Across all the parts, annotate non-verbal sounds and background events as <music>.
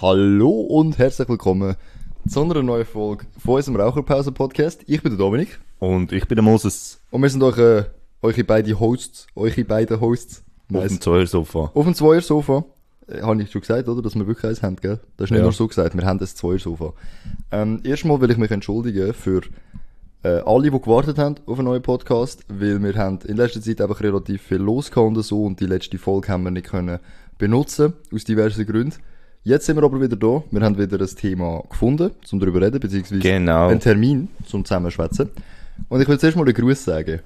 Hallo und herzlich willkommen zu einer neuen Folge von unserem Raucherpause-Podcast. Ich bin der Dominik Und ich bin der Moses und wir sind euch, äh, eure beiden Hosts, eure beiden Hosts. auf dem Zweiersofa. Auf dem Zweiersofa. Äh, habe ich schon gesagt, oder? Dass wir wirklich eins haben, gell? Das ist nicht Ja. nur so gesagt, wir haben ein Zweiersofa. Ähm, erstmal will ich mich entschuldigen für äh, alle, die gewartet haben auf einen neuen Podcast, weil wir haben in letzter Zeit einfach relativ viel losgehauen und so und die letzte Folge haben wir nicht können benutzen, aus diversen Gründen. Jetzt sind wir aber wieder da. Wir haben wieder ein Thema gefunden, zum darüber reden, beziehungsweise Genau. einen Termin zum Zusammenschwätzen. Und ich will zuerst mal einen Gruß sagen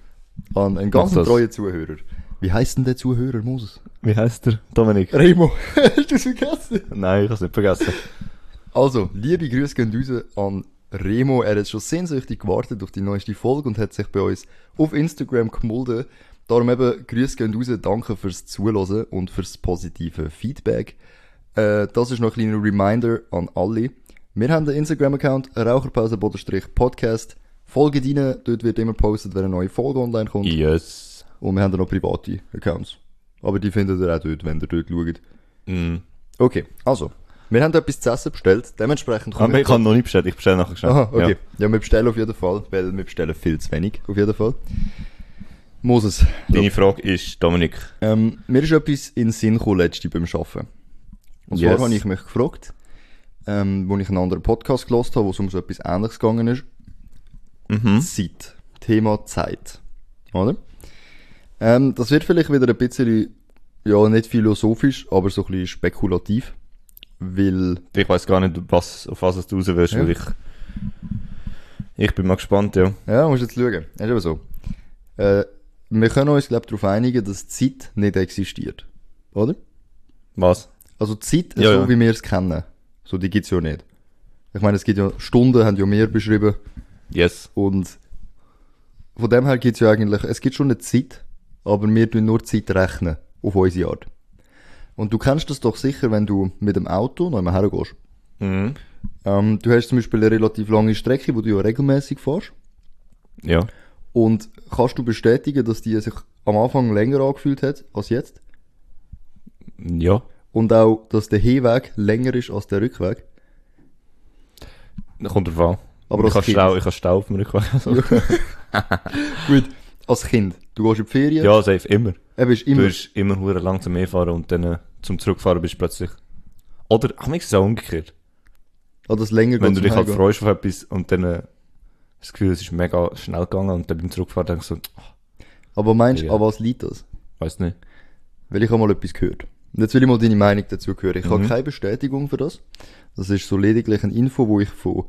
an einen ganz treuen Zuhörer. Wie heißt denn der Zuhörer, Moses? Wie heißt der? Dominik? Remo, <laughs> hast du es vergessen? Nein, ich hab's nicht vergessen. Also, liebe Grüße gehen raus an Remo. Er hat schon sehnsüchtig gewartet auf die neueste Folge und hat sich bei uns auf Instagram gemolden. Darum eben Grüße gehen raus, danke fürs Zuhören und fürs positive Feedback. Äh, das ist noch ein kleiner Reminder an alle. Wir haben den Instagram-Account Raucherpause-Podcast. Folgt rein, dort wird immer gepostet, wenn eine neue Folge online kommt. Yes. Und wir haben dann noch private Accounts. Aber die findet ihr auch dort, wenn ihr dort schaut. Mm. Okay, also. Wir haben etwas zu essen bestellt, dementsprechend Aber ich kann noch nicht bestellen, ich bestelle nachher schnell. Aha, okay. Ja. Ja. wir bestellen auf jeden Fall, weil wir bestellen viel zu wenig, auf jeden Fall. Moses, Deine Frage ist, Dominik, ähm, mir ist etwas in den Sinn gekommen letzte beim Arbeiten. Und zwar Yes. habe ich mich gefragt, ähm, wo ich einen anderen Podcast gelost habe, wo es um so etwas Ähnliches gegangen ist. mhm. Zeit. Thema Zeit. Oder? Ähm, das wird vielleicht wieder ein bisschen, ja, nicht philosophisch, aber so ein bisschen spekulativ. Weil ich weiß gar nicht, was, auf was du raus willst, Ja. weil ich, ich bin mal gespannt, ja. Ja, musst jetzt schauen. Das ist aber so. Äh, wir können uns, glaube ich, darauf einigen, dass Zeit nicht existiert. Oder? Was? Also Zeit, Ja, so ja. wie wir es kennen. So, die gibt's ja nicht. Ich meine, es gibt ja Stunden, haben ja mehr beschrieben. Yes. Und von dem her gibt's ja eigentlich, es gibt schon eine Zeit, aber wir tun nur Zeit rechnen. Auf unsere Art. Und du kennst das doch sicher, wenn du mit dem Auto noch einmal hergehst. Mhm. Ähm, du hast zum Beispiel eine relativ lange Strecke, wo du ja regelmäßig fährst. Ja. Und kannst du bestätigen, dass die sich am Anfang länger angefühlt hat als jetzt? Ja. Und auch, dass der Hinweg länger ist als der Rückweg? Kommt drauf an. Aber ich als Kind. Stau, ich habe Stau auf dem Rückweg. <laughs> Also. Gut, als Kind. Du gehst in die Ferien, Ja, safe, immer. er Du immer... bist immer hure langsam und dann äh, zum Zurückfahren bist du plötzlich. Oder, ach, ist es auch umgekehrt. Ah, das länger Wenn du dich halt freust auf etwas und dann äh, das Gefühl, es ist mega schnell gegangen und dann beim Zurückfahren denkst du so, ach, Aber meinst du, Ja. an was liegt das? weiß nicht. Weil ich habe mal etwas gehört. Jetzt will ich mal deine Meinung dazu hören. Ich habe Mhm. keine Bestätigung für das. Das ist so lediglich eine Info, wo ich von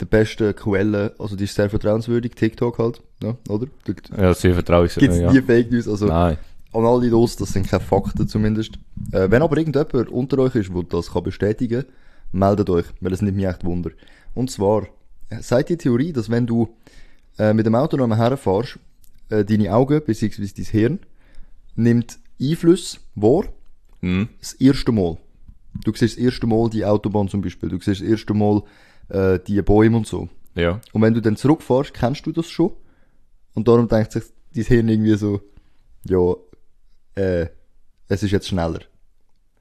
der besten Quelle, also die ist sehr vertrauenswürdig, TikTok halt, ja, oder? Dort Ja, sehr vertraue ich gibt's ja. nie Fake News, also Nein. an alle los, das sind keine Fakten zumindest. Äh, wenn aber irgendjemand unter euch ist, der das kann bestätigen meldet euch, weil es nimmt mich echt Wunder. Und zwar, äh, sagt die Theorie, dass wenn du äh, mit dem Auto noch einmal herfährst, äh, deine Augen bzw. dein Hirn nimmt Einfluss wahr, Mhm. das erste Mal. Du siehst das erste Mal die Autobahn zum Beispiel, du siehst das erste Mal äh, die Bäume und so. Ja. Und wenn du dann zurückfährst, kennst du das schon. Und darum denkt sich dein Hirn irgendwie so, ja, äh, es ist jetzt schneller. <laughs>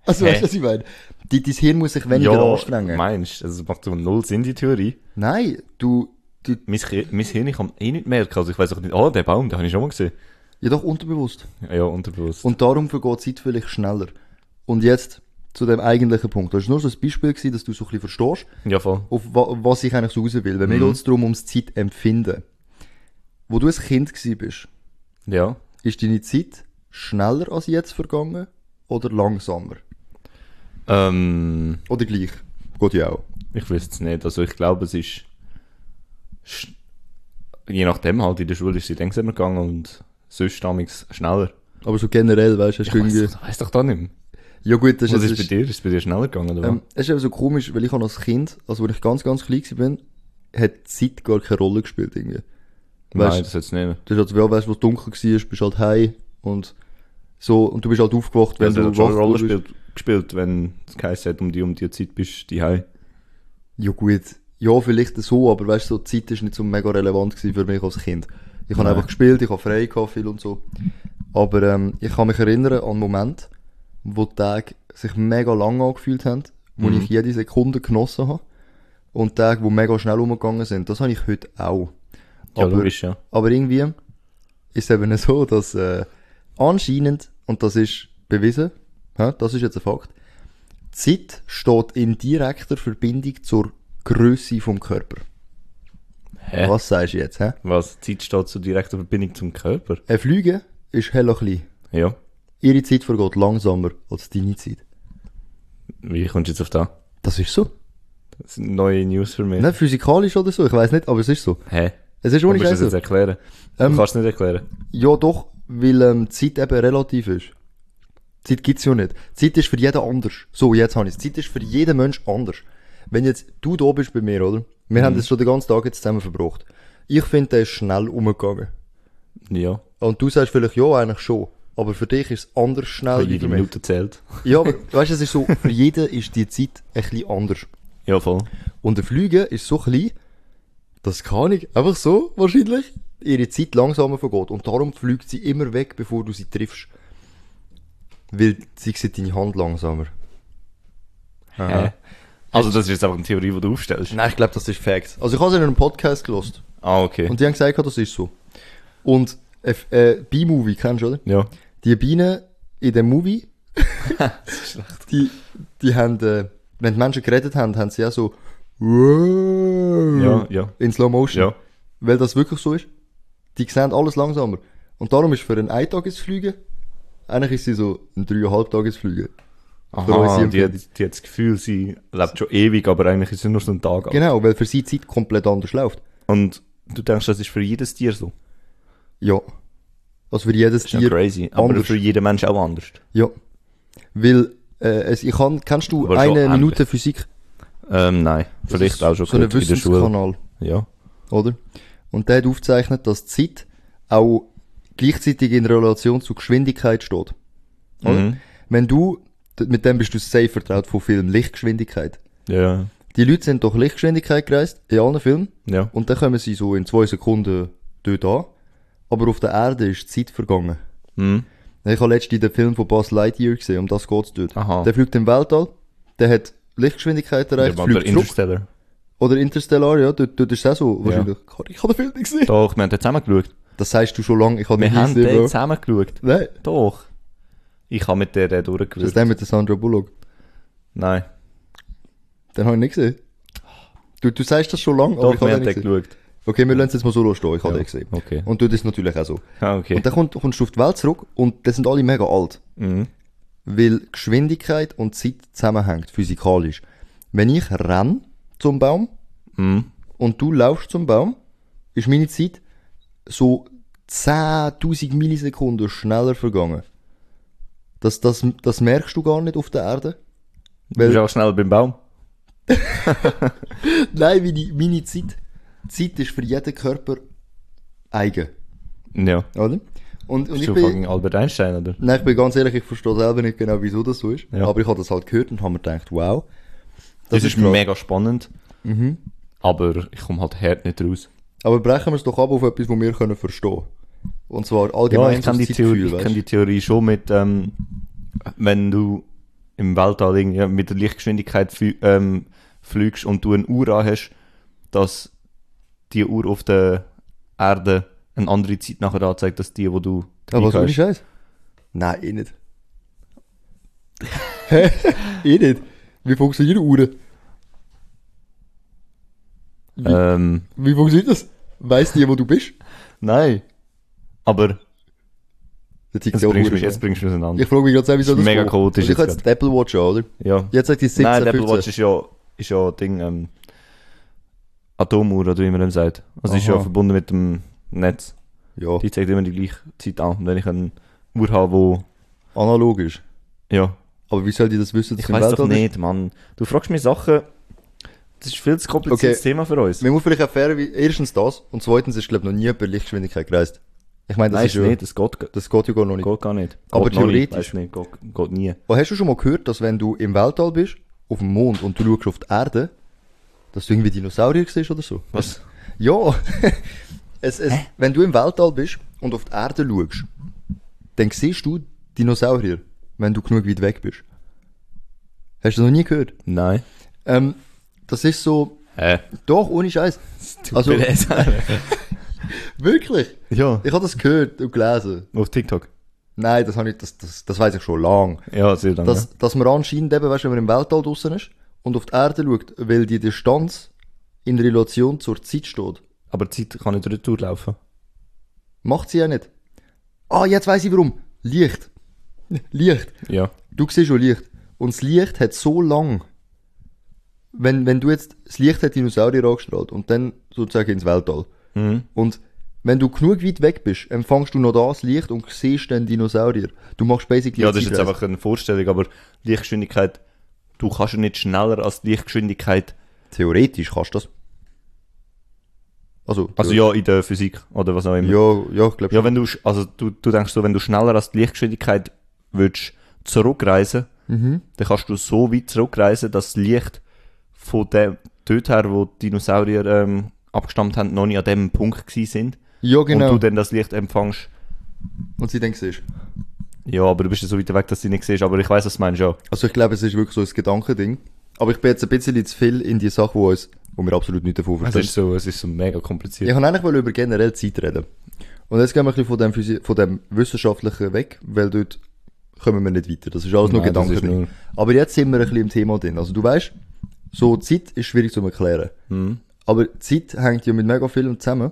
Also, weißt du, was ich meine? Die, dein Hirn muss sich weniger ja, anstrengen. meinst du? Also, macht so null Sinn, die Theorie. Nein, du, du, Mein, Chi- mein Hirn kann eh nicht merken. Also, ich weiß auch nicht, oh, der Baum, den habe ich schon mal gesehen. ja doch unterbewusst. Ja, ja unterbewusst. Und darum vergeht die Zeit vielleicht schneller. Und jetzt zu dem eigentlichen Punkt. Das war nur so ein Beispiel, gewesen, dass du so ein bisschen verstehst, ja, voll. auf wa was ich eigentlich so raus will. Weil mir Mhm. geht es darum, ums Zeitempfinden. Wo du ein Kind bist, Ja. ist deine Zeit schneller als jetzt vergangen oder langsamer? Ähm, Oder gleich? Geht ja auch. ich wüsste es nicht. Also, ich glaube, es ist, je nachdem halt, in der Schule ist sie langsamer gegangen und sonst damals schneller. Aber so generell, weißt du, hast du weiss, irgendwie... doch- weiss doch da nicht mehr. Ja gut, das Was ist, ist bei dir? Ist es bei dir schneller gegangen, oder ähm, es ist eben so komisch, weil ich als Kind, also als ich ganz, ganz klein bin, hat Zeit gar keine Rolle gespielt irgendwie. weißt- Nein, das jetzt nicht. Das ist halt, ja, weißt du, wo es dunkel war, bist halt heim und so, und du bist halt aufgewacht, wenn Wenn du du schon eine Rolle gespielt, gespielt, wenn es geheißen hat, um die, um die Zeit bist du daheim. Ja gut, ja vielleicht so, aber weißt du, so, Zeit ist nicht so mega relevant gewesen für mich als Kind. Ich habe einfach gespielt, ich habe frei gehabt, viel und so. Aber ähm, ich kann mich erinnern an einen Moment, wo die Tage sich mega lang angefühlt haben wo Mhm. ich jede Sekunde genossen habe. Und Tage, die mega schnell umgegangen sind, das habe ich heute auch. Ja, Aber- logisch, ja. Aber irgendwie ist es eben <laughs> so, dass äh, anscheinend, und das ist bewiesen, hä, das ist jetzt ein Fakt, Zeit steht in direkter Verbindung zur Größe vom Körper. Hä? Was? Sagst du jetzt? Hä? Was? Zeit steht so direkter Verbindung zum Körper? Ein Flüge ist hell klein. Ja. Ihre Zeit vergeht langsamer als deine Zeit. Wie kommst du jetzt auf das? Das ist so. Das sind neue News für mich. Nicht physikalisch oder so, ich weiß nicht, aber es ist so. Hä? Es ist Du ohne das Scheiße. jetzt erklären. Ähm, du kannst es nicht erklären. Ja, doch, weil ähm, Zeit eben relativ ist. Zeit gibt's ja nicht. Zeit ist für jeden anders. So, jetzt habe ich Zeit ist für jeden Mensch anders. Wenn jetzt du da bist bei mir, oder? Wir Mhm. haben das schon den ganzen Tag jetzt zusammen verbracht. Ich finde, der ist schnell umgegangen. Ja. Und du sagst vielleicht, ja, eigentlich schon. Aber für dich ist es anders schnell jede für mich. Minute zählt. Ja, aber weißt du, es ist so, für jeden ist die Zeit ein bisschen anders. Ja, voll. Und der Flüge ist so klein, dass kann ich einfach so wahrscheinlich ihre Zeit langsamer vergeht. Und darum fliegt sie immer weg, bevor du sie triffst. Weil sie sieht deine Hand langsamer. Hä? Also das ist jetzt einfach eine Theorie, die du aufstellst. Nein, ich glaube, das ist Fact. Also ich habe es in einem Podcast gelost Ah, okay. und die haben gesagt, das ist so. Und äh, äh, B-Movie, kennst du, oder? ja. Die Bienen in dem Movie, <laughs> die, die haben, äh, wenn die Menschen geredet haben, haben sie auch so Ja, ja. in Slow Motion. Ja. Weil das wirklich so ist. Die sehen alles langsamer. Und darum ist für ein Eintagesflüge, eigentlich ist sie so ein dreieinhalb Tagesflüge. Für Aha, die, hat, Empfindung. die hat das Gefühl, sie lebt schon ewig, aber eigentlich ist sie nur so ein Tag. Genau, weil für sie die Zeit komplett anders läuft. Und du denkst, das ist für jedes Tier so. Ja. Also für jedes Das ist ja Tier. crazy. Aber anders. für jeden Mensch auch anders. Ja. Weil, äh, es, ich kann, kennst du Aber eine ähnlich. Minute Physik? Ähm, nein. Vielleicht auch schon So ein gehört in der Schule. Wissenskanal, Ja. oder? Und der hat aufgezeichnet, dass Zeit auch gleichzeitig in Relation zur Geschwindigkeit steht. Oder? Mhm. Wenn du, mit dem bist du safe vertraut von Film, Lichtgeschwindigkeit. Ja. Die Leute sind durch Lichtgeschwindigkeit gereist, in allen Filmen, Ja. und dann kommen sie so in zwei Sekunden dort an. Aber auf der Erde ist die Zeit vergangen. Mhm. Ich habe letztens den Film von Buzz Lightyear gesehen, um das geht's dort. Aha. Der fliegt im Weltall, der hat Lichtgeschwindigkeit erreicht, Ja, aber fliegt zurück. Interstellar. Oder Interstellar, ja, dort, dort ist es auch so, wahrscheinlich. Ich habe den Film nicht gesehen. Doch, wir haben den zusammen geschaut. Das sagst du schon lange, ich habe Wir den haben nicht gesehen, den zusammen geschaut. Nein, Doch. Ich habe mit der äh, das ist durchgeschaut. der mit der Sandra Bullock. Nein. Den habe ich nicht gesehen. Du, du sagst das schon lange, aber Doch, ich wir habe haben den den nicht gesehen. geschaut. Okay, wir lassen es jetzt mal so stehen, ich habe Ja, den gesehen. okay. Und dort ist es natürlich auch so. Ah, okay. Und dann kommst, kommst du auf die Welt zurück und das sind alle mega alt. Mhm. Weil Geschwindigkeit und Zeit zusammenhängt, physikalisch. Wenn ich renn zum Baum Mhm. und du laufst zum Baum, ist meine Zeit so 10.000 Millisekunden schneller vergangen. Das, das, das merkst du gar nicht auf der Erde. Du bist Weil, auch schnell beim Baum. <laughs> nein, meine, meine Zeit, Zeit ist für jeden Körper eigen, Ja. oder? Und, und Bist ich du bin, Albert Einstein, oder? nein, ich bin ganz ehrlich, ich verstehe selber nicht genau, wieso das so ist. Ja. Aber ich habe das halt gehört und habe mir gedacht, wow. Das, ist krass. mega spannend. Mhm. Aber ich komme halt hart nicht raus. Aber brechen wir es doch ab auf etwas, was wir können verstehen. Und zwar Ja, allgemein ich kenne die, das Theorie, ich kenn die Theorie schon mit, ähm, wenn du im Weltall irgendwie mit der Lichtgeschwindigkeit fü- ähm, fliegst und du eine Uhr hast, dass die Uhr auf der Erde eine andere Zeit nachher anzeigt, als die, wo du Aber ohne hast. Scheiß? Nein, eh nicht. <laughs> Hä? eh nicht. Wie funktionieren Uhren? Ähm, Wie funktioniert das? Weiss die, wo du bist? nein. Aber jetzt auch bringst, du mich, jetzt bringst du mich auseinander. Ich frage mich gerade selber, wieso Das ist das mega chaotisch Also Ich jetzt habe jetzt die Apple Watch an, oder? ja. Jetzt sagt die 17, Nein, der Apple 15. Watch ist ja, ist ja Ding, ähm, Atomuhr, oder wie man dem sagt. Also ist ja Aha. verbunden mit dem Netz. Ja, Die zeigt immer die gleiche Zeit an. Und wenn ich eine Uhr habe, wo, analogisch. ja, Aber wie soll die das wissen, dass ich weiß doch nicht, Mann. Du fragst mich Sachen, das ist viel zu kompliziertes Okay. Thema für uns. Man muss vielleicht erfahren, wie, erstens das, und zweitens ist, glaube ich, noch nie bei Lichtgeschwindigkeit gereist. Ich meine, das Nein, ist ist ja, nicht, das geht, geht das geht ja gar noch nicht. gar nicht. Aber Geht noch nicht, theoretisch. Weißt nicht, geht, geht nie. Aber hast du schon mal gehört, dass wenn du im Weltall bist, auf dem Mond, und du schaust auf die Erde, dass du irgendwie Dinosaurier siehst oder so? Was? Ja. <laughs> es, es, wenn du im Weltall bist und auf die Erde schaust, dann siehst du Dinosaurier, wenn du genug weit weg bist. Hast du das noch nie gehört? Nein. Ähm, das ist so, Hä? doch, ohne Scheiß. Also- <laughs> Wirklich? ja, Ich habe das gehört und gelesen. auf TikTok. Nein, das habe ich, das, das, das weiß ich schon lang. Ja, sehr lange. Dass, dass man anscheinend eben, weißt, wenn man im Weltall draußen ist und auf die Erde schaut, weil die Distanz in Relation zur Zeit steht. Aber die Zeit kann nicht retour laufen. Macht sie ja nicht. Ah, jetzt weiß ich warum. Licht. <laughs> Licht. Ja. Du siehst schon Licht. Und das Licht hat so lang, wenn, wenn du jetzt, das Licht hat Dinosaurier angestrahlt und dann sozusagen ins Weltall. Mhm. Und wenn du genug weit weg bist, empfangst du noch das Licht und siehst dann Dinosaurier. Du machst basically Ja, das ist jetzt einfach eine Vorstellung, aber Lichtgeschwindigkeit, du kannst ja nicht schneller als die Lichtgeschwindigkeit. Theoretisch kannst du das. Also, Also ja, in der Physik oder was auch immer. ja, ja, ich glaube Ja, wenn du, also du, du denkst so, wenn du schneller als die Lichtgeschwindigkeit willst zurückreisen, Mhm. dann kannst du so weit zurückreisen, dass das Licht von dem, dort her, wo die Dinosaurier ähm, abgestammt haben, noch nicht an dem Punkt gewesen sind. Ja, genau. Und du dann das Licht empfängst. Und sie dann siehst. Ja, aber du bist ja so weit weg, dass du nicht siehst. Aber ich weiß, was du meinst, ja. Also ich glaube, es ist wirklich so ein Gedankending. Aber ich bin jetzt ein bisschen zu viel in die Sache, wo, uns, wo wir absolut nicht davon Es verstehen. ist so, es ist so mega kompliziert. Ich wollte eigentlich mal über generell Zeit reden. Und jetzt gehen wir ein bisschen von dem, Physi von dem Wissenschaftlichen weg, weil dort kommen wir nicht weiter. Das ist alles nur Gedanken. Aber jetzt sind wir ein bisschen im Thema drin. Also du weißt, so Zeit ist schwierig zu erklären. Mhm. Aber Zeit hängt ja mit mega vielem zusammen.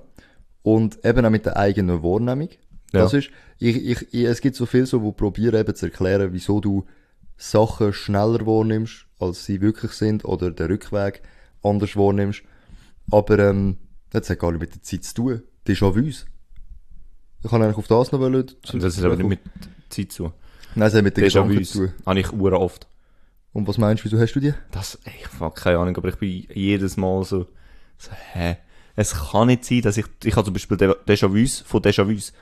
Und eben auch mit der eigenen Wahrnehmung. Ja. Das ist, ich, ich, ich, es gibt so viel so, wo probieren eben zu erklären, wieso du Sachen schneller wahrnimmst, als sie wirklich sind, oder den Rückweg anders wahrnimmst. Aber, ähm, das hat gar nicht mit der Zeit zu tun. Déjà-vus. Ich kann eigentlich auf das noch wollen. zu- Das ist aber nicht mit Zeit zu. Nein, es hat mit den Gedanken Déjà-vus zu tun. habe ich ura oft. Und was meinst du, wieso hast du die? Das, ich fuck, keine Ahnung, aber ich bin jedes Mal so, so, hä? Es kann nicht sein, dass ich, ich habe zum Beispiel Déjà-vus von Déjà-vus.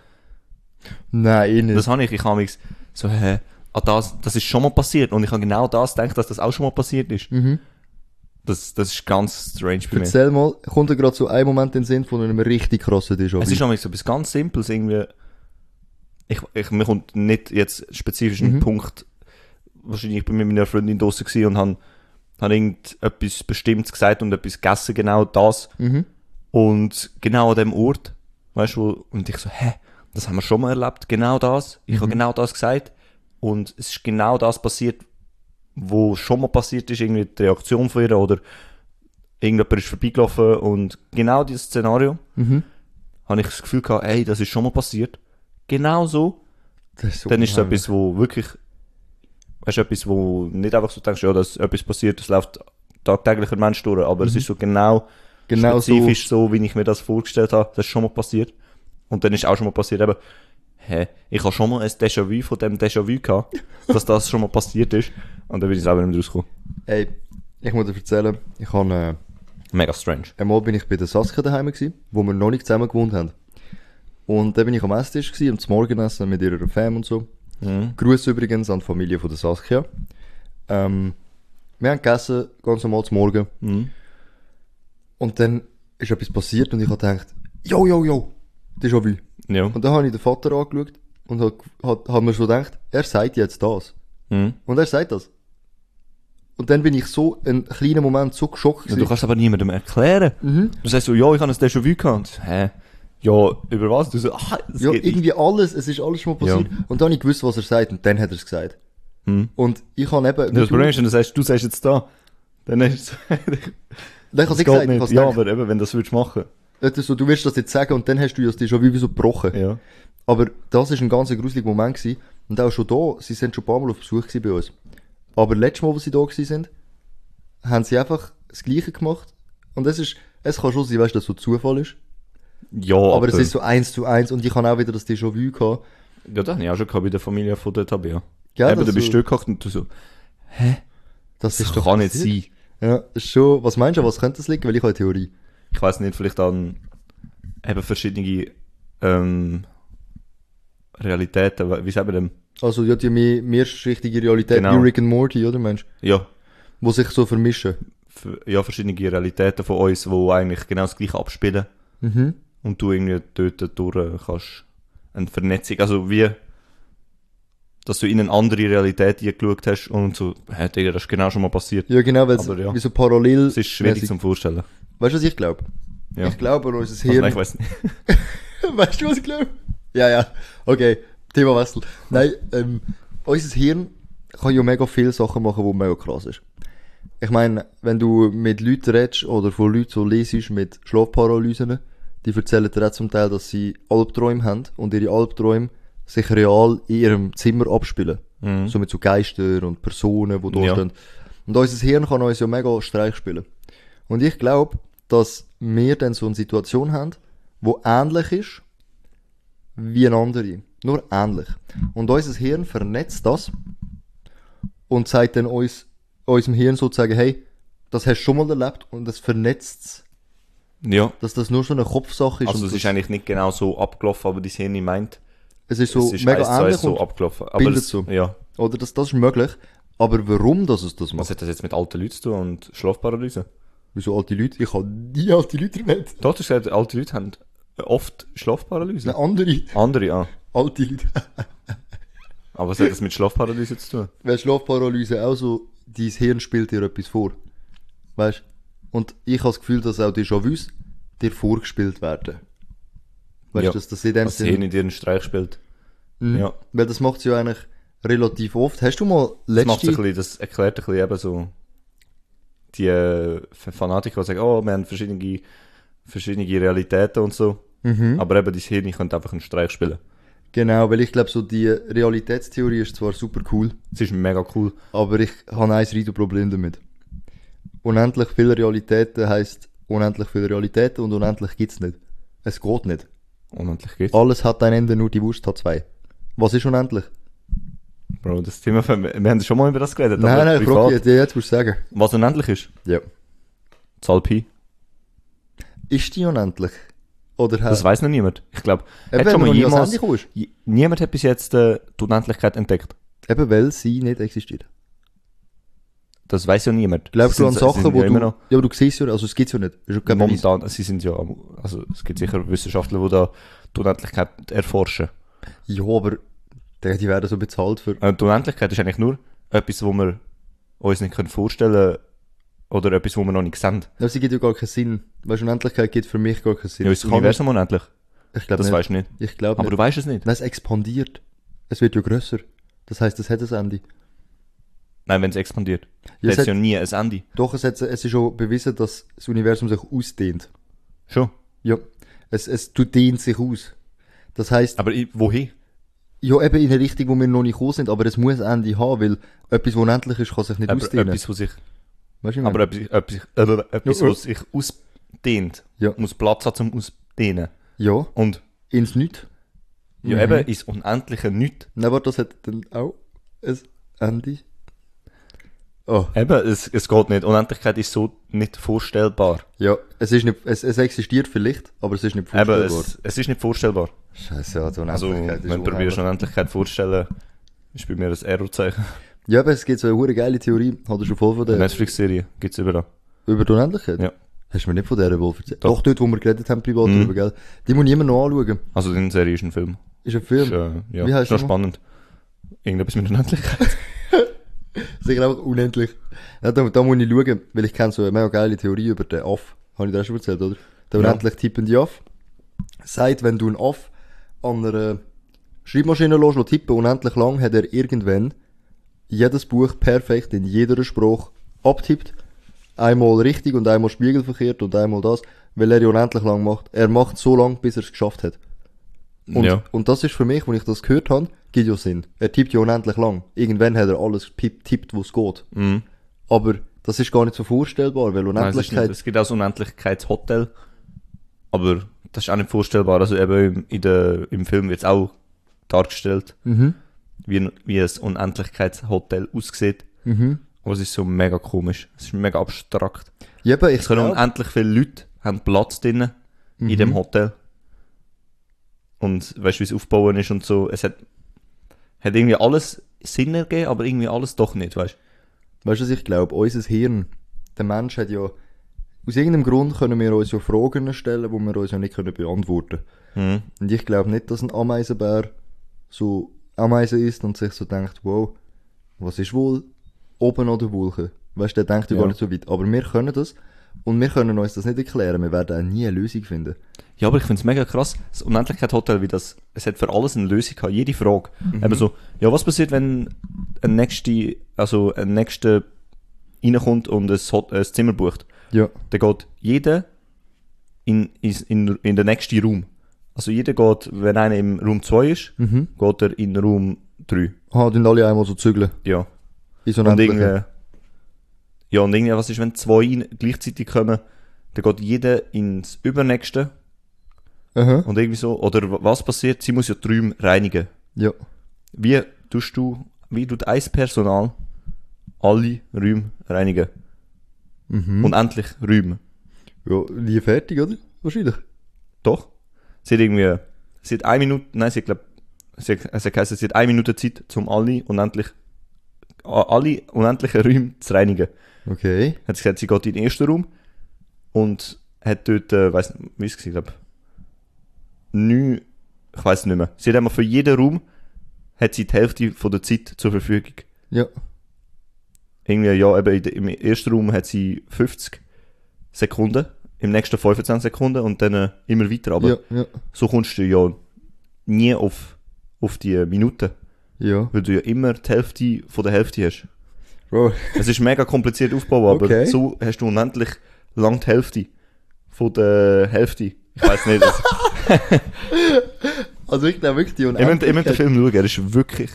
Nein, eh nicht. Das habe ich, ich habe mich so, hä? Ah, das, das ist schon mal passiert und ich habe genau das gedacht, dass das auch schon mal passiert ist. Mhm. Das, das ist ganz strange bei mir. Erzähl mal, kommt dir gerade so ein Moment in den Sinn von einem richtig krassen Déjà-vu? Es ist nämlich so etwas ganz Simples, irgendwie. Ich, ich, mir kommt nicht jetzt spezifisch ein Mhm. Punkt, wahrscheinlich ich bin mit meiner Freundin draussen gewesen und habe hab irgendetwas Bestimmtes gesagt und etwas gegessen, genau das. Mhm. Und genau an dem Ort, weißt du, und ich so, hä, das haben wir schon mal erlebt, genau das. Ich Mhm. habe genau das gesagt. Und es ist genau das passiert, wo schon mal passiert ist, irgendwie die Reaktion von ihr oder irgendjemand ist vorbeigelaufen und genau dieses Szenario Mhm. habe ich das Gefühl gehabt, ey, das ist schon mal passiert. Genau so. Das ist so Dann ist es etwas, wo wirklich, weißt du, etwas, wo nicht einfach so denkst, ja, dass etwas passiert, das läuft tagtäglich ein Mensch durch, aber es ist so genau, Mhm. Genau spezifisch so. wie ich mir das vorgestellt habe, das ist schon mal passiert. Und dann ist auch schon mal passiert, eben, hä, ich habe schon mal ein Déjà-vu von dem Déjà-vu gehabt, dass das schon mal passiert ist. Und dann bin ich selber nicht mehr rausgekommen. Ey, ich muss dir erzählen, ich habe, äh, Mega strange. einmal bin ich bei der Saskia daheim gewesen, wo wir noch nicht zusammen gewohnt haben. Und dann bin ich am Esstisch gewesen, am Morgenessen mit ihrer Fam und so. Mhm. Gruß übrigens an die Familie von der Saskia. Ähm, wir haben gegessen, ganz normal zum Morgen. Mhm. Und dann ist etwas passiert und ich habe gedacht, yo, yo, yo, Déjà-vu. Ja. Und dann habe ich den Vater angeschaut und habe hab, hab mir so gedacht, er sagt jetzt das. Mhm. Und er sagt das. Und dann bin ich so einen kleinen Moment so geschockt. Ja, Du kannst aber niemandem erklären. Mhm. Du sagst so, ja, ich habe ein Déjà-vu gehabt. Hä? Ja, über was? Du so, ah, Ja, geht nicht. irgendwie alles, es ist alles schon mal passiert. Und dann habe ich gewusst, was er sagt und dann hat er es gesagt. Hm. Und ich habe eben... Das Problem ist, wenn du sagst, du sagst jetzt da, dann ist es, ich das es geht gesagt, ich nicht. Ja, aber eben, wenn du das würdest machen. Ist so, du wirst das jetzt sagen und dann hast du ja das Déjà-vu wie so gebrochen. Ja. Aber das ist ein ganz gruseliger Moment gewesen. Und auch schon da, sie sind schon ein paar Mal auf Besuch gewesen bei uns. Aber letztes Mal, wo sie da gewesen sind, haben sie einfach das Gleiche gemacht. Und es ist, es kann schon sein, weißt du, dass so Zufall ist. Ja, Aber, es ist so eins zu eins und ich habe auch wieder das Déjà-vu gehabt. Ja, das habe ich auch schon gehabt bei der Familie von der Tabea. Gell, eben, du bist so- gekocht und du so, Das das kann nicht sein. Ja, ist schon, was meinst du, was könnte das liegen? Weil ich habe eine Theorie. Ich weiß nicht, vielleicht an eben verschiedene ähm, Realitäten, wie sagen wir dem? Also, ja, die mehr, mehrschichtige Realität, Genau. wie Rick and Morty, oder, Mensch? Ja, Wo sich so vermischen. ja, verschiedene Realitäten von uns, die eigentlich genau das gleiche abspielen. Mhm. und du irgendwie dort durch kannst eine Vernetzung, also wie dass du in eine andere Realität geschaut hast und so, hä, Digga, das ist genau schon mal passiert. Ja, genau, weil es ja. wie so parallel... Das ist schwierig mäßig- zum Vorstellen. Weißt du, was ich glaube? Ja. Ich glaube, unser Also, Hirn... nein, ich weiß nicht. <laughs> weißt du, was ich glaube? Ja, ja. Okay, Thema Wechsel. Nein, ähm, unser Hirn kann ja mega viele Sachen machen, die mega krass ist. Ich meine, wenn du mit Leuten redest oder von Leuten so lesest mit Schlafparalysen, die erzählen dir auch zum Teil, dass sie Albträume haben und ihre Albträume sich real in ihrem Zimmer abspielen. Mhm. So mit so Geistern und Personen, die da Ja. stehen. Und unser Hirn kann uns ja mega Streich spielen. Und ich glaube, dass wir dann so eine Situation haben, wo ähnlich ist wie eine andere. Nur ähnlich. Und unser Hirn vernetzt das und sagt dann uns, unserem Hirn sozusagen, hey, das hast du schon mal erlebt und es vernetzt es, Ja. dass das nur so eine Kopfsache ist. Also es das, ist eigentlich nicht genau so abgelaufen, aber dein Hirn meint, es ist so es ist mega eins zu eins ähnlich so abgelaufen. Aber bildet es, so. Ja. oder das, das ist möglich. Aber warum dass es das Was macht? hat das jetzt mit alten Leuten zu tun und Schlafparalyse? Wieso alte Leute? Ich habe nie alte Leute erwähnt. Hast du gesagt, alte Leute haben oft Schlafparalyse. Eine andere Andere, ah. alte Leute. <laughs> Aber was hat das mit Schlafparalyse zu tun? Weil Schlafparalyse auch so, dein Hirn spielt dir etwas vor. Weißt Und ich habe das Gefühl, dass auch die Déjà-vus dir vorgespielt werden. Weißt du, Ja. dass das in dem das Hirn Sinne. in dir einen Streich spielt. Mhm. Ja. Weil das macht ja eigentlich relativ oft. Hast du mal Das, macht ein letzte... bisschen, das erklärt ein bisschen eben so die äh, Fanatiker, die sagen, oh, wir haben verschiedene, verschiedene Realitäten und so. Mhm. Aber eben dein Hirn könnte einfach einen Streich spielen. Genau, weil ich glaube, so die Realitätstheorie ist zwar super cool, Das ist mega cool. aber ich habe ein riesiges Problem damit. Unendlich viele Realitäten heisst unendlich viele Realitäten und unendlich gibt's nicht. Es geht nicht. Unendlich geht's. Alles hat ein Ende, nur die Wurst hat zwei. Was ist unendlich? Bro, das Thema, wir, wir haben schon mal über das geredet. nein, nein, frage dich, jetzt musst du sagen. Was unendlich ist? Ja. Zahl Pi. Ist die unendlich? Oder Das weiß noch niemand. Ich glaube, hat schon mal jemals, niemand hat bis jetzt äh, die Unendlichkeit entdeckt. Eben weil sie nicht existiert. Das weiß ja niemand. Glaubst du an Sachen, wo ja du... immer Ja, noch aber du siehst ja, also es gibt's ja nicht. Ist ja momentan, sie sind ja, also es gibt sicher Wissenschaftler, die da die Unendlichkeit erforschen. Ja, aber die, die werden so bezahlt für... Äh, die Unendlichkeit ist eigentlich nur etwas, wo wir uns nicht können vorstellen oder etwas, wo wir noch nicht sehen. Ja, sie gibt ja gar keinen Sinn. Weißt du, Unendlichkeit gibt für mich gar keinen Sinn. Ja, ist das Universum unendlich? Ich glaube Das nicht. weißt du nicht. Ich glaube Aber nicht. du weißt es nicht. Nein, es expandiert. Es wird ja grösser. Das heißt, es hat ein Ende. Nein, wenn es expandiert. Ja, es hat ja nie ein Ende. Doch, es, hat, es ist schon bewiesen, dass das Universum sich ausdehnt. Schon. Ja. Es, es du dehnt sich aus. Das heißt, Aber wohin? ja, eben in eine Richtung, wo wir noch nicht gekommen sind, aber es muss ein Ende haben, weil etwas, was unendlich ist, kann sich nicht Aber ausdehnen. etwas, wo sich, weißt du, aber etwas, etwas, äh, etwas Ja, wo äh. sich ausdehnt, Ja. muss Platz haben zum Ausdehnen. Ja, Und ins Nichts. ja, Mhm. eben ist unendliche nichts. Nein, aber das hat dann auch ein Ende. Oh, Eben, es, es geht nicht. Unendlichkeit ist so nicht vorstellbar. ja, es ist nicht, es, es existiert vielleicht, aber es ist nicht Eben, vorstellbar. es, es ist nicht vorstellbar. Scheiße, also Also, Unendlichkeit wenn du probierst, Unendlichkeit vorzustellen, ist bei mir ein Errorzeichen. Ja, aber es gibt so eine hure geile Theorie, hat er schon voll von der, Netflix-Serie gibt's überall. über die Unendlichkeit? Ja. Hast du mir nicht von der wohl erzählt? Doch. Doch, dort, wo wir geredet haben, privat Mhm. drüber, gell? Die muss niemand noch anschauen. Also, die Serie ist ein Film. Ist ein Film. Ist, äh, ja, Wie heißt ist noch spannend. Irgendetwas mit Unendlichkeit. <laughs> <laughs> Sicher einfach unendlich. Ja, da, da muss ich schauen, weil ich kenne so eine mega geile Theorie über den Aff. Habe ich dir schon erzählt, oder? Der Ja. unendlich tippende Aff. Sagt, wenn du einen Aff an einer Schreibmaschine lässt, lässt tippen, unendlich lang, hat er irgendwann jedes Buch perfekt in jeder Sprache abtippt. Einmal richtig und einmal spiegelverkehrt und einmal das, weil er ja unendlich lang macht. Er macht so lang, bis er es geschafft hat. Und, ja. und das ist für mich, wenn ich das gehört habe, gibt ja Sinn. Er tippt ja unendlich lang. Irgendwann hat er alles tippt, wo es geht. Mhm. Aber das ist gar nicht so vorstellbar, weil Nein, es, Unendlichkeit... es gibt auch ein Unendlichkeitshotel. Aber das ist auch nicht vorstellbar. Also eben im, in der, im Film wird es auch dargestellt, mhm. wie, ein- wie ein Unendlichkeitshotel aussieht. Mhm. Aber es ist so mega komisch. Es ist mega abstrakt. Ja, aber ich Es können glaub, unendlich viele Leute haben Platz drinnen in dem Hotel. Und weißt du, wie es aufbauen ist und so. Es hat, hat irgendwie alles Sinn ergeben, aber irgendwie alles doch nicht, weißt weißt du, was ich glaube? Unser Hirn, der Mensch hat ja... Aus irgendeinem Grund können wir uns ja Fragen stellen, die wir uns ja nicht können beantworten du? Mhm. Und ich glaube nicht, dass ein Ameisenbär so Ameisen isst und sich so denkt, wow, was ist wohl oben oder Wolken? Weißt du, der denkt Ja. gar nicht so weit. Aber wir können das und wir können uns das nicht erklären. Wir werden auch nie eine Lösung finden. Ja, aber ich finde es mega krass. Das Unendlichkeit Hotel, wie das, es hat für alles eine Lösung gehabt. Jede Frage. Eben so, ja, was passiert, wenn ein nächster, also ein nächster reinkommt und ein, Hot- ein Zimmer bucht? Ja. Dann geht jeder in, in, in, den nächsten Raum. Also jeder geht, wenn einer im Raum 2 ist, Mhm. geht er in Raum 3. Ah, dann alle einmal so zügeln. Ja. In so Und irgendwie, ja, und irgendwie, was ist, wenn zwei gleichzeitig kommen, dann geht jeder ins Übernächste Aha. und irgendwie so, oder was passiert? Sie muss ja die Räume reinigen. Ja. Wie tust du, wie tut ein Personal alle Räume reinigen? Mhm. Und endlich Räume. Ja, nie fertig, oder? Wahrscheinlich. Doch? Sie hat irgendwie, sie hat eine Minute, nein, sie hat, glaub, sie hat, es hat geheißen, sie hat eine Minute Zeit, um alle unendlich, alle unendlichen Räume zu reinigen. Okay. Hat sie gesagt, sie geht in den ersten Raum und hat dort, äh, weiss nicht, wie ist es, ich glaube, neun, ich weiß nicht mehr. Sie hat einmal für jeden Raum, hat sie die Hälfte von der Zeit zur Verfügung. Ja. Irgendwie, ja, eben im ersten Raum hat sie 50 Sekunden, im nächsten 25 Sekunden und dann äh, immer weiter. Aber ja, ja. so kommst du ja nie auf, auf die Minuten, Ja. weil du ja immer die Hälfte von der Hälfte hast. Bro. Es ist mega kompliziert aufgebaut, aber Okay. so hast du unendlich lang die Hälfte von der Hälfte. Ich weiß nicht. Also, <laughs> Also ich glaube wirklich die ich möchte ich möchte den Unendlichkeit. Film schauen, er ist wirklich,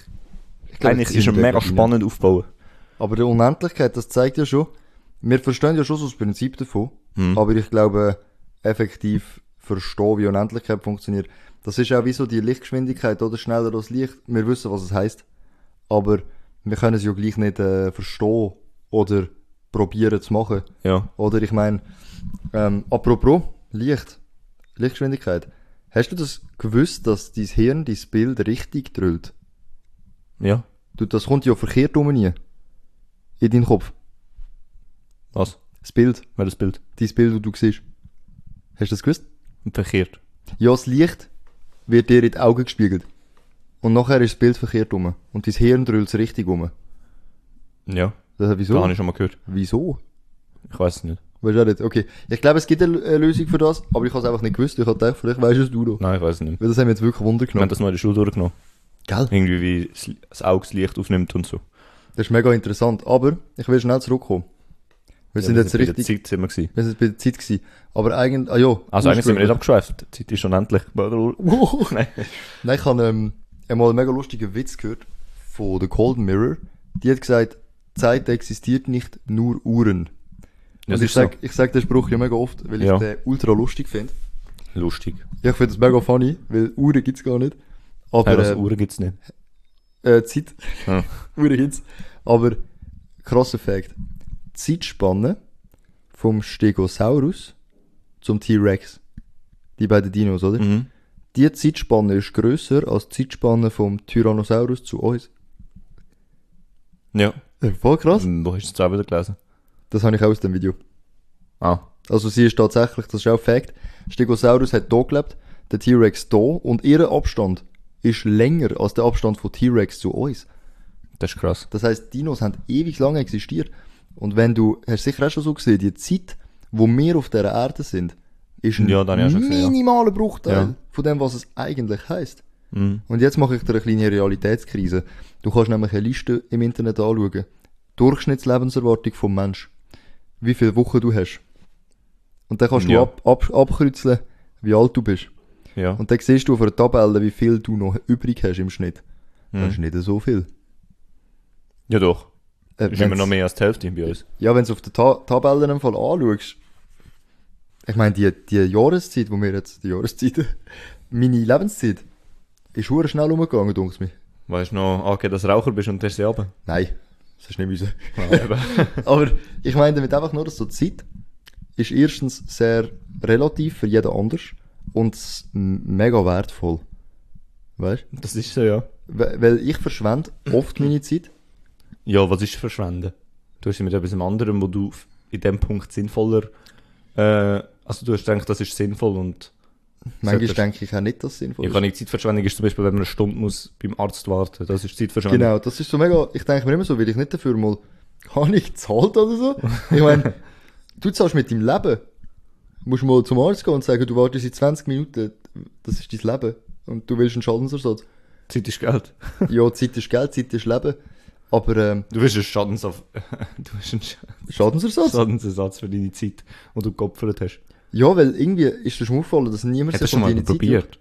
Ich glaube, eigentlich ist er mega spannend aufgebaut. Aber die Unendlichkeit, das zeigt ja schon, wir verstehen ja schon so das Prinzip davon, Mhm. aber ich glaube, effektiv verstehen, wie Unendlichkeit funktioniert. Das ist auch wie so die Lichtgeschwindigkeit oder schneller als Licht. Wir wissen, was es heißt, aber wir können es ja gleich nicht äh, verstehen oder probieren zu machen. Ja. Oder ich meine, ähm, apropos Licht, Lichtgeschwindigkeit. Hast du das gewusst, dass dein Hirn dein Bild richtig drüllt? Ja. Du, das kommt ja verkehrt um nie. In deinen Kopf. Was? Das Bild. Das Bild? Dein Bild, das du siehst. Hast du das gewusst? Verkehrt. Ja, das Licht wird dir in die Augen gespiegelt. Und nachher ist das Bild verkehrt rum. Und dein Hirn drüllt es richtig um. Ja. Das, wieso? Da habe ich schon mal gehört. Wieso? Ich weiß es nicht. Weißt du auch nicht? Okay. Ich glaube, es gibt eine Lösung für das, aber ich habe es einfach nicht gewusst. Ich habe gedacht, vielleicht weißt es du doch. Nein, ich weiß es nicht. Weil das haben wir jetzt wirklich Wunder Wir haben genommen. das mal in der Schule durchgenommen. Gell? Irgendwie wie das- das Auge das Licht aufnimmt und so. Das ist mega interessant. Aber ich will schnell zurückkommen. Wir sind jetzt bei der richtig, Zeit sind wir gewesen. wir sind bei der Zeit gewesen. Aber eigentlich, ah ja. Also eigentlich sind wir nicht abgeschweift. Die Zeit ist unendlich. <laughs> <laughs> Nein. Nein, ich habe ähm, einmal einen mega lustigen Witz gehört von The Golden Mirror. Die hat gesagt, Zeit existiert nicht, nur Uhren. Das Und ich ist so. sag, ich sag den Spruch ja mega oft, weil ich Ja. den ultra lustig finde. Lustig. Ja, ich finde das mega funny, weil Uhren gibt's gar nicht. Aber Ja, also äh, Uhren gibt's nicht. äh, Zeit, Ja. <laughs> Uhren gibt's. Aber krasser Fakt. Zeitspanne vom Stegosaurus zum T-Rex. Die beiden Dinos, oder? Mhm. Die Zeitspanne ist grösser als die Zeitspanne vom Tyrannosaurus zu uns. Ja. Äh, Voll krass. Hm, hast du das auch wieder gelesen? Das habe ich auch aus dem Video. Ah. Also sie ist tatsächlich, das ist auch Fakt, Stegosaurus hat hier gelebt, der T-Rex hier und ihr Abstand ist länger als der Abstand von T-Rex zu uns. Das ist krass. Das heißt, Dinos haben ewig lang existiert. Und wenn du, hast sicher auch schon so gesehen, die Zeit, wo wir auf dieser Erde sind, ist ein Ja, das gesehen, ja. minimaler Bruchteil von dem, was es eigentlich heißt. Mhm. Und jetzt mache ich dir eine kleine Realitätskrise. Du kannst nämlich eine Liste im Internet anschauen. Durchschnittslebenserwartung vom Mensch. Wie viele Wochen du hast. Und dann kannst du ab, ab, abkreuzeln, wie alt du bist. Ja. Und dann siehst du auf einer Tabelle, wie viel du noch übrig hast im Schnitt. Das Mhm. ist nicht so viel. Ja doch. Äh, Ist immer noch mehr als die Hälfte bei uns. Ja, wenn du auf der Ta Tabelle im Fall anschaust, ich meine, die, die Jahreszeit, wo wir jetzt, die Jahreszeit, <laughs> meine Lebenszeit, ist hure schnell umgegangen, dunks mir. Weißt du noch, angeben, dass du Raucher bist und der sie runter? Nein, das ist nicht müssen. Eben. <laughs> Aber ich meine damit einfach nur, dass so die Zeit ist erstens sehr relativ für jeden anders und mega wertvoll. Weißt das ist so, ja. du? Weil ich verschwende oft meine Zeit. Ja, was ist verschwenden? Du hast sie mit etwas anderem, wo du in dem Punkt sinnvoller, äh, also du hast gedacht, das ist sinnvoll und Manchmal denke ich auch nicht, dass es sinnvoll Ich ist. kann nicht Zeitverschwendung ist zum Beispiel, wenn man eine Stunde muss beim Arzt warten. Das ist Zeitverschwendung. Genau, das ist so mega, ich denke mir immer so, will ich nicht dafür mal, <laughs> habe ich gezahlt oder so? Ich meine, <laughs> du zahlst mit deinem Leben. Du musst mal zum Arzt gehen und sagen, du wartest seit 20 Minuten, das ist dein Leben. Und du willst einen Schadensersatz. Zeit ist Geld. <laughs> Ja, Zeit ist Geld, Zeit ist Leben. Aber ähm, Du willst einen Schadensauf du willst einen Sch- Schadensersatz? Schadensersatz für deine Zeit, die du geopfert hast. Ja, weil irgendwie ist dir schon aufgefallen, dass niemand Hat das sich schon um mal probiert?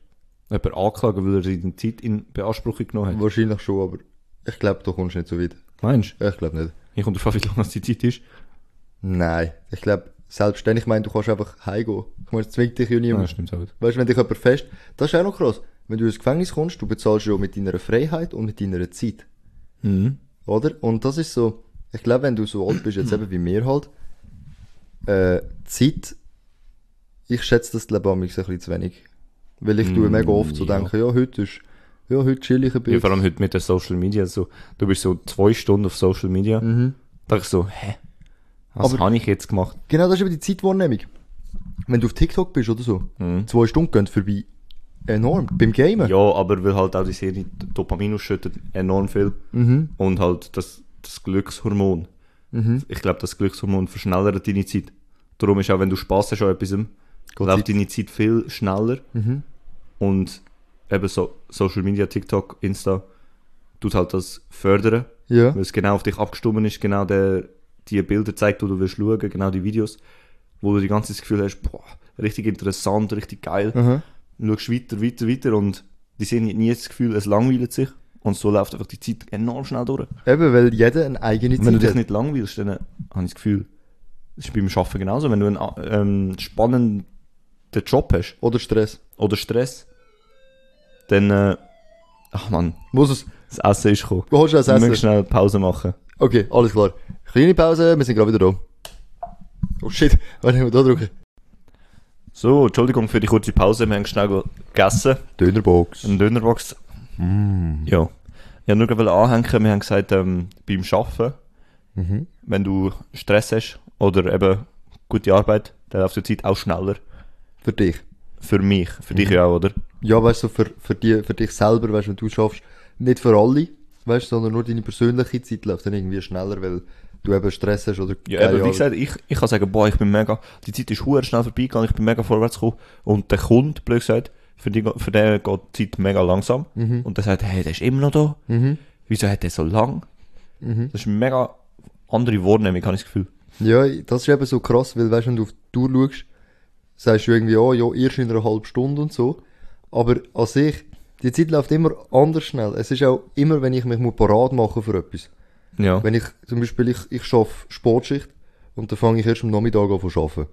Jemand angeklagt, weil er seine Zeit in Beanspruchung genommen hat? Wahrscheinlich schon, aber ich glaube, da kommst du nicht so weit. Meinst Ich glaube nicht. du? Ich komme davon, wie lange die Zeit ist. Nein, ich glaube, selbstständig, ich meine, du kannst einfach heimgehen. Ich meine, es zwingt dich ja Ja, niemand. stimmt auch. Weißt du, wenn dich jemand fest, das ist auch noch krass. Wenn du ins Gefängnis kommst, du bezahlst ja mit deiner Freiheit und mit deiner Zeit. Mhm. Oder? Und das ist so, ich glaube, wenn du so alt bist, jetzt <clears throat> eben wie mir halt, äh, Zeit, ich schätze das Leben ein bisschen zu wenig. Weil ich tue Mm, mega oft so ja. denken, ja, heute ist, ja, heute chill ich ein Ja, bisschen. vor allem heute mit den Social Media. So, du bist so zwei Stunden auf Social Media. Mhm. Da ich so, hä? Was habe ich jetzt gemacht? Genau, das ist eben die Zeitwahrnehmung. Wenn du auf TikTok bist oder so, Mhm. zwei Stunden gehen vorbei. Enorm. Beim Gamen. Ja, aber weil halt auch die Serie Dopamin ausschüttet enorm viel. Mhm. Und halt das, das Glückshormon. Mhm. Ich glaube, das Glückshormon verschnellert deine Zeit. Darum ist auch, wenn du Spaß hast an etwas, Geht läuft Zeit- deine Zeit viel schneller. Mhm. Und eben so Social Media, TikTok, Insta, tut halt das fördern. Ja. Weil es genau auf dich abgestimmt ist, genau der, die Bilder zeigt, die du willst schauen, genau die Videos, wo du die ganze Zeit das Gefühl hast, boah, richtig interessant, richtig geil. Aha. Du schaust weiter, weiter, weiter und die sehen nie das Gefühl, es langweilt sich. Und so läuft einfach die Zeit enorm schnell durch. Eben, weil jeder eine eigene Und wenn du Zeit dich hat. nicht langweilst, dann äh, habe ich das Gefühl, das ist beim Arbeiten genauso. Wenn du einen ähm, spannenden Job hast Oder Stress. oder Stress, dann, äh, ach man, Muss es. das Essen ist gekommen. Du holst das Wir müssen Essen. schnell Pause machen. Okay, alles klar. Kleine Pause, wir sind gerade wieder da. Oh shit, warte, ich muss da drücken. So, Entschuldigung für die kurze Pause, wir haben schnell gegessen. Dönerbox. Eine Dönerbox. Mm. Ja. Ich wollte nur gerade anhängen, wir haben gesagt, ähm, beim Arbeiten, Mhm. wenn du Stress hast oder eben gute Arbeit, dann läuft die Zeit auch schneller. Für dich. Für mich, für Mhm. dich ja auch, oder? Ja, weißt du, für, für, die, für dich selber, weißt du, wenn du schaffst, nicht für alle, weißt du, sondern nur deine persönliche Zeit läuft dann irgendwie schneller, weil du eben Stress hast oder Ja, eben, wie gesagt, ich, ich kann sagen, boah, ich bin mega, die Zeit ist hure schnell vorbeigegangen, ich bin mega vorwärts gekommen. Und der Kunde, blöd gesagt, für, die, für den geht die Zeit mega langsam. Mhm. Und der sagt, hey, der ist immer noch da. Mhm. Wieso hat der so lang? Mhm. Das ist eine mega andere Wahrnehmung, habe ich das Gefühl. Ja, das ist eben so krass, weil weißt du, wenn du auf die Tour schaust, sagst du irgendwie, ja, ja, erst in einer halben Stunde und so. Aber an sich, die Zeit läuft immer anders schnell. Es ist auch immer, wenn ich mich muss parat machen für etwas. Ja. Wenn ich, zum Beispiel, ich, ich schaffe Sportschicht und dann fange ich erst am Nachmittag an zu arbeiten.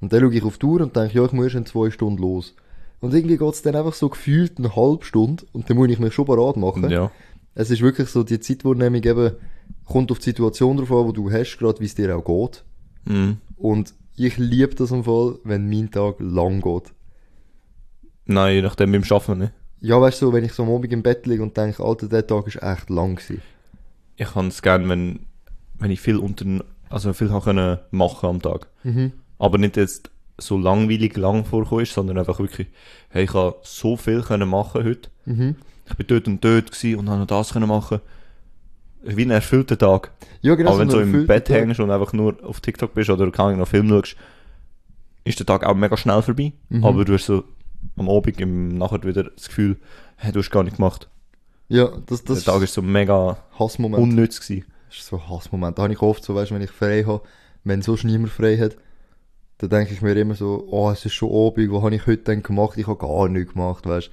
Und dann schaue ich auf die Tour und denke, ja, ich muss erst in zwei Stunden los. Und irgendwie geht es dann einfach so gefühlt eine halbe Stunde und dann muss ich mich schon parat machen. Ja. Es ist wirklich so, die Zeitwahrnehmung eben, kommt auf die Situation drauf an, wo du hast, gerade wie es dir auch geht. Mhm. Und ich liebe das im Fall, wenn mein Tag lang geht. Nein, je nachdem beim Arbeiten nicht. Ja, weißt du, so, wenn ich so am Abend im Bett liege und denke, Alter, der Tag ist echt lang gewesen. Ich kann es gerne, wenn, wenn ich viel unter, also viel kann können machen am Tag. Mhm. Aber nicht jetzt so langweilig lang vorkommen ist, sondern einfach wirklich, hey, ich habe so viel können machen heute. Mhm. Ich bin dort und dort gewesen und habe noch das können machen. Wie ein erfüllter Tag. Ja, genau. Aber wenn du so im Bett Tag. hängst und einfach nur auf TikTok bist oder keine noch Film schaust, ist der Tag auch mega schnell vorbei. Mhm. Aber du hast so am Abend im, nachher wieder das Gefühl, hey, du hast gar nicht gemacht. Ja, das, das der Tag ist so mega Hassmoment. unnütz gewesen. Das ist so ein Hassmoment. Da habe ich oft so, weißt du, wenn ich frei habe, wenn sonst niemand frei hat, dann denke ich mir immer so, oh, es ist schon Abend, was habe ich heute denn gemacht? Ich habe gar nichts gemacht, weißt du.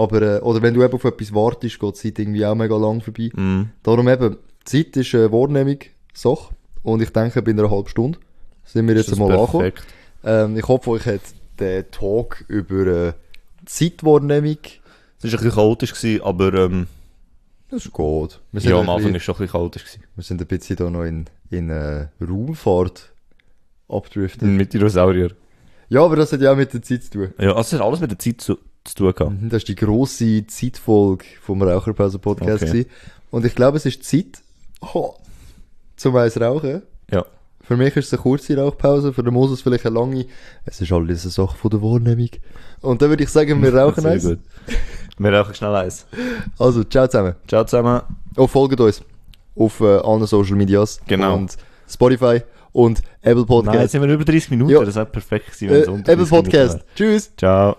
Aber, äh, oder wenn du eben auf etwas wartest, geht die Zeit irgendwie auch mega lang vorbei. Mhm. Darum eben, Zeit ist eine Wahrnehmung, Sache. Und ich denke, bei einer halben Stunde sind wir jetzt einmal angekommen. Ähm, ich hoffe, euch hat der Talk über äh, Zeitwahrnehmung, Es war ein bisschen chaotisch, gewesen, aber ähm, das ist gut. Wir sind, ja, am Anfang war es schon ein bisschen chaotisch. Gewesen. wir sind ein bisschen da noch in, in äh, Raumfahrt abdriftet. Mit Dinosaurier. Ja, aber das hat ja auch mit der Zeit zu tun. Ja, also hat alles mit der Zeit zu, zu tun gehabt. Mhm, Das ist die grosse Zeitfolge vom Raucherpause-Podcast. Okay. Und ich glaube, es ist Zeit, oh, zum eins rauchen. Ja. Für mich ist es eine kurze Rauchpause, für den Moses vielleicht eine lange. Es ist alles eine Sache von der Wahrnehmung. Und dann würde ich sagen, wir <laughs> rauchen Sehr eins. gut. Wir rauchen schnell eins. Also, ciao zusammen. Ciao zusammen. Oh, folgt uns auf äh, allen Social Medias. Genau. Und Spotify und Apple Nein, jetzt Podcast. sind wir über 30 Minuten. Ja. Das ist auch perfekt gewesen, äh, wenn's unter Apple 30 Minuten Podcast. wäre. Tschüss. Ciao.